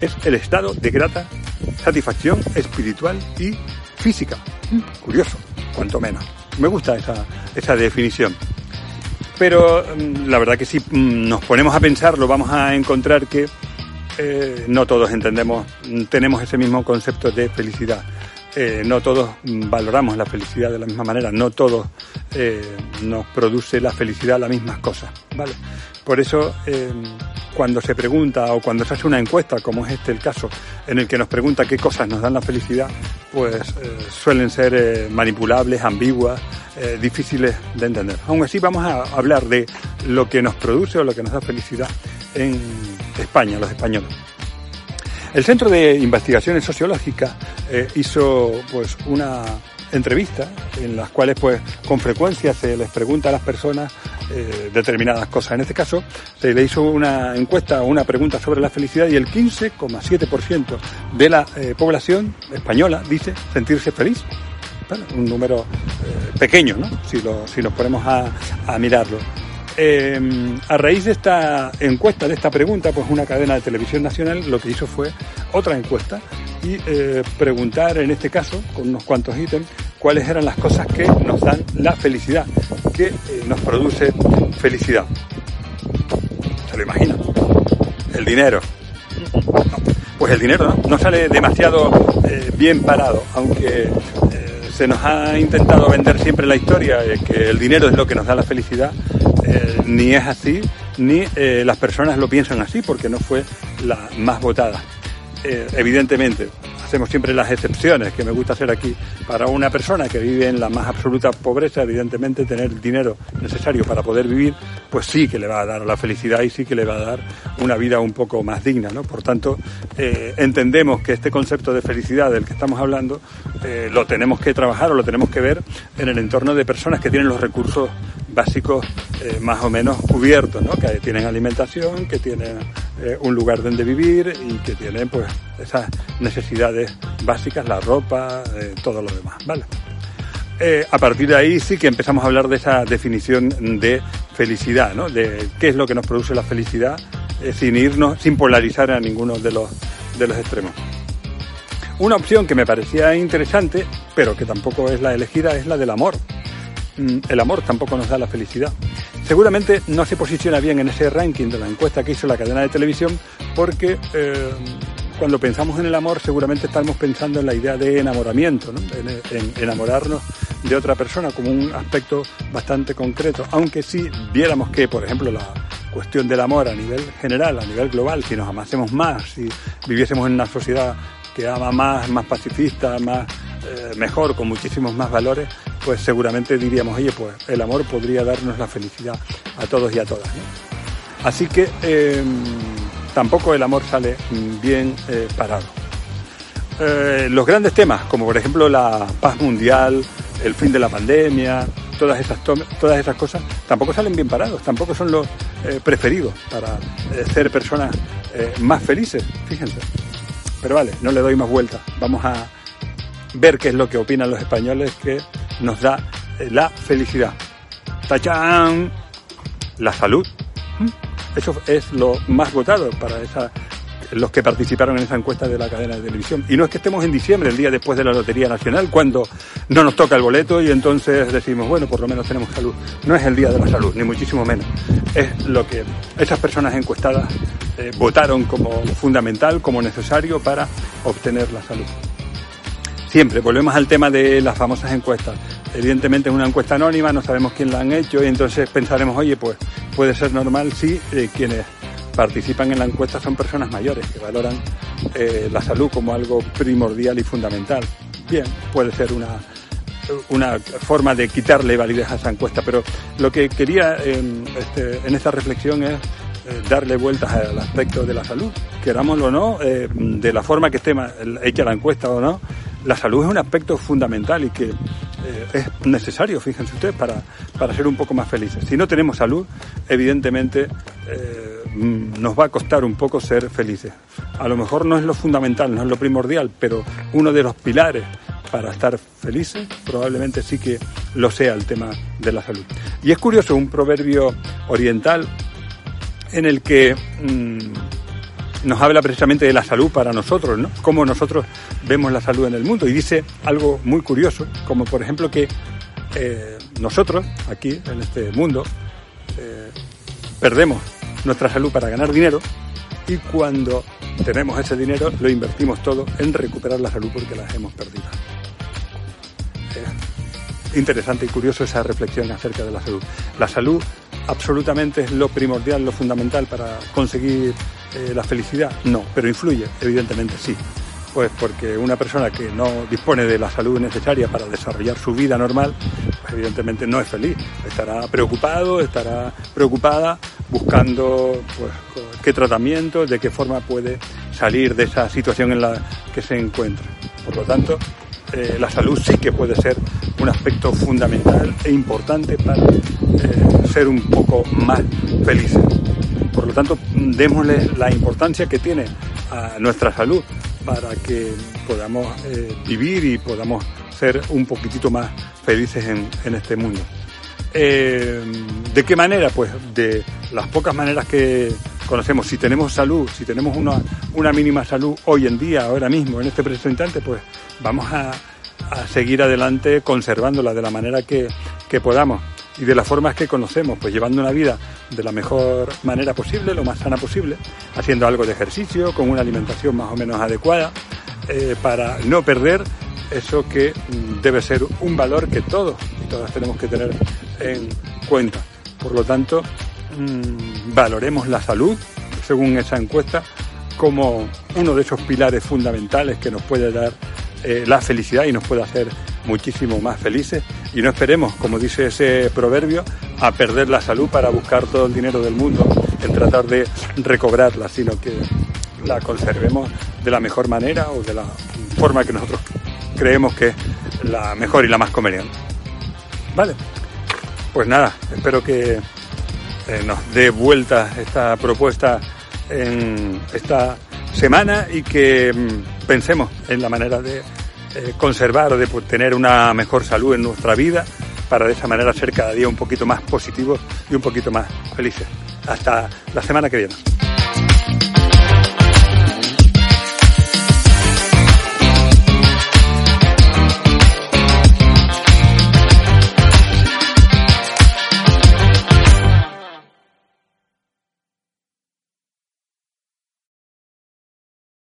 Es el estado de grata satisfacción espiritual y física. Curioso, cuanto menos. Me gusta esa, esa definición. Pero mm, la verdad que si mm, nos ponemos a pensarlo vamos a encontrar que eh, no todos entendemos, mm, tenemos ese mismo concepto de felicidad. Eh, no todos valoramos la felicidad de la misma manera, no todos eh, nos produce la felicidad las mismas cosas, ¿vale? Por eso, cuando se pregunta o cuando se hace una encuesta, como es este el caso, en el que nos pregunta qué cosas nos dan la felicidad, pues eh, suelen ser eh, manipulables, ambiguas, eh, difíciles de entender. Aún así, vamos a hablar de lo que nos produce o lo que nos da felicidad en España, los españoles. El Centro de Investigaciones Sociológicas hizo pues una entrevista en las cuales pues con frecuencia se les pregunta a las personas eh, determinadas cosas. En este caso se le hizo una encuesta o una pregunta sobre la felicidad y el 15,7% de la eh, población española dice sentirse feliz. Bueno, un número eh, pequeño, ¿no? Si, lo, si nos ponemos a, a mirarlo. Eh, a raíz de esta encuesta, de esta pregunta, pues una cadena de televisión nacional lo que hizo fue otra encuesta y eh, preguntar, en este caso, con unos cuantos ítems, cuáles eran las cosas que nos dan la felicidad, que eh, nos produce felicidad. ¿Se lo imaginan? El dinero. Pues el dinero ¿no? no sale demasiado eh, bien parado, aunque eh, se nos ha intentado vender siempre la historia de que el dinero es lo que nos da la felicidad, ni es así, ni las personas lo piensan así, porque no fue la más votada. Evidentemente, hacemos siempre las excepciones que me gusta hacer aquí. Para una persona que vive en la más absoluta pobreza, evidentemente tener el dinero necesario para poder vivir, pues sí que le va a dar la felicidad y sí que le va a dar una vida un poco más digna, ¿no? Por tanto, eh, entendemos que este concepto de felicidad del que estamos hablando eh, lo tenemos que trabajar o lo tenemos que ver en el entorno de personas que tienen los recursos básicos eh, más o menos cubiertos, ¿no? que tienen alimentación, que tienen eh, un lugar donde vivir y que tienen pues esas necesidades básicas, la ropa, eh, todo lo demás, ¿vale? Eh, a partir de ahí sí que empezamos a hablar de esa definición de felicidad, ¿no? De qué es lo que nos produce la felicidad, sin irnos, sin polarizar a ninguno de los, de los extremos. Una opción que me parecía interesante, pero que tampoco es la elegida, es la del amor. Mm, El amor tampoco nos da la felicidad. Seguramente no se posiciona bien en ese ranking de la encuesta que hizo la cadena de televisión porque eh, cuando pensamos en el amor seguramente estamos pensando en la idea de enamoramiento, en enamorarnos de otra persona como un aspecto bastante concreto. Aunque si viéramos que, por ejemplo, la cuestión del amor a nivel general, a nivel global, si nos amásemos más, si viviésemos en una sociedad que ama más, más pacifista, más eh, mejor, con muchísimos más valores, pues seguramente diríamos, oye, pues el amor podría darnos la felicidad a todos y a todas. Así que eh, tampoco el amor sale mm, bien eh, parado. Eh, los grandes temas, como por ejemplo la paz mundial, el fin de la pandemia, todas esas, to- todas cosas, tampoco salen bien parados, tampoco son los eh, preferidos para ser personas más felices, fíjense. Pero vale, no le doy más vueltas. Vamos a ver qué es lo que opinan los españoles que nos da eh, la felicidad. ¡Tachán! La salud. ¿Mm? Eso es lo más votado para esa, los que participaron en esa encuesta de la cadena de televisión. Y no es que estemos en diciembre, el día después de la Lotería Nacional, cuando no nos toca el boleto y entonces decimos, bueno, por lo menos tenemos salud. No es el día de la salud, ni muchísimo menos. Es lo que esas personas encuestadas eh, votaron como fundamental, como necesario para obtener la salud. Siempre, volvemos al tema de las famosas encuestas. Evidentemente es una encuesta anónima, no sabemos quién la han hecho y entonces pensaremos, oye, pues puede ser normal si eh, quienes participan en la encuesta son personas mayores que valoran eh, la salud como algo primordial y fundamental. Bien, puede ser una, una forma de quitarle validez a esa encuesta, pero lo que quería en, este, en esta reflexión es eh, darle vueltas al aspecto de la salud, querámoslo o no, de la forma que esté hecha la encuesta o no, la salud es un aspecto fundamental y que es necesario, fíjense ustedes, para, para ser un poco más felices. Si no tenemos salud, evidentemente mm, nos va a costar un poco ser felices. A lo mejor no es lo fundamental, no es lo primordial, pero uno de los pilares para estar felices, probablemente sí que lo sea el tema de la salud. Y es curioso, un proverbio oriental en el que mm, nos habla precisamente de la salud para nosotros, ¿no? Cómo nosotros vemos la salud en el mundo. Y dice algo muy curioso, como por ejemplo que eh, nosotros, aquí, en este mundo, eh, perdemos nuestra salud para ganar dinero y cuando tenemos ese dinero lo invertimos todo en recuperar la salud porque la hemos perdido interesante y curioso esa reflexión acerca de la salud. La salud absolutamente es lo primordial, lo fundamental para conseguir eh, la felicidad. No, pero influye, evidentemente sí. Pues porque una persona que no dispone de la salud necesaria para desarrollar su vida normal, pues evidentemente no es feliz. Estará preocupado, estará preocupada buscando pues, qué tratamiento, de qué forma puede salir de esa situación en la que se encuentra. Por lo tanto, eh, la salud sí que puede ser un aspecto fundamental e importante para eh, ser un poco más felices. Por lo tanto, démosle la importancia que tiene a nuestra salud para que podamos eh, vivir y podamos ser un poquitito más felices en, este mundo. ¿De qué manera? Pues de las pocas maneras que conocemos. Si tenemos salud, si tenemos una, mínima salud hoy en día, ahora mismo, en este preciso instante, pues vamos a, seguir adelante conservándola de la manera que, podamos y de las formas que conocemos, pues llevando una vida de la mejor manera posible, lo más sana posible, haciendo algo de ejercicio, con una alimentación más o menos adecuada, eh, para no perder eso que mm, debe ser un valor que todos y todas tenemos que tener en cuenta. Por lo tanto, mm, valoremos la salud, según esa encuesta, como uno de esos pilares fundamentales que nos puede dar eh, la felicidad y nos puede hacer muchísimo más felices. Y no esperemos, como dice ese proverbio, a perder la salud para buscar todo el dinero del mundo en tratar de recobrarla, sino que la conservemos de la mejor manera o de la forma que nosotros creemos que es la mejor y la más conveniente. Vale, pues nada, espero que eh, nos dé vuelta esta propuesta en esta semana y que mm, pensemos en la manera de eh, conservar de tener una mejor salud en nuestra vida para de esa manera ser cada día un poquito más positivos y un poquito más felices. Hasta la semana que viene.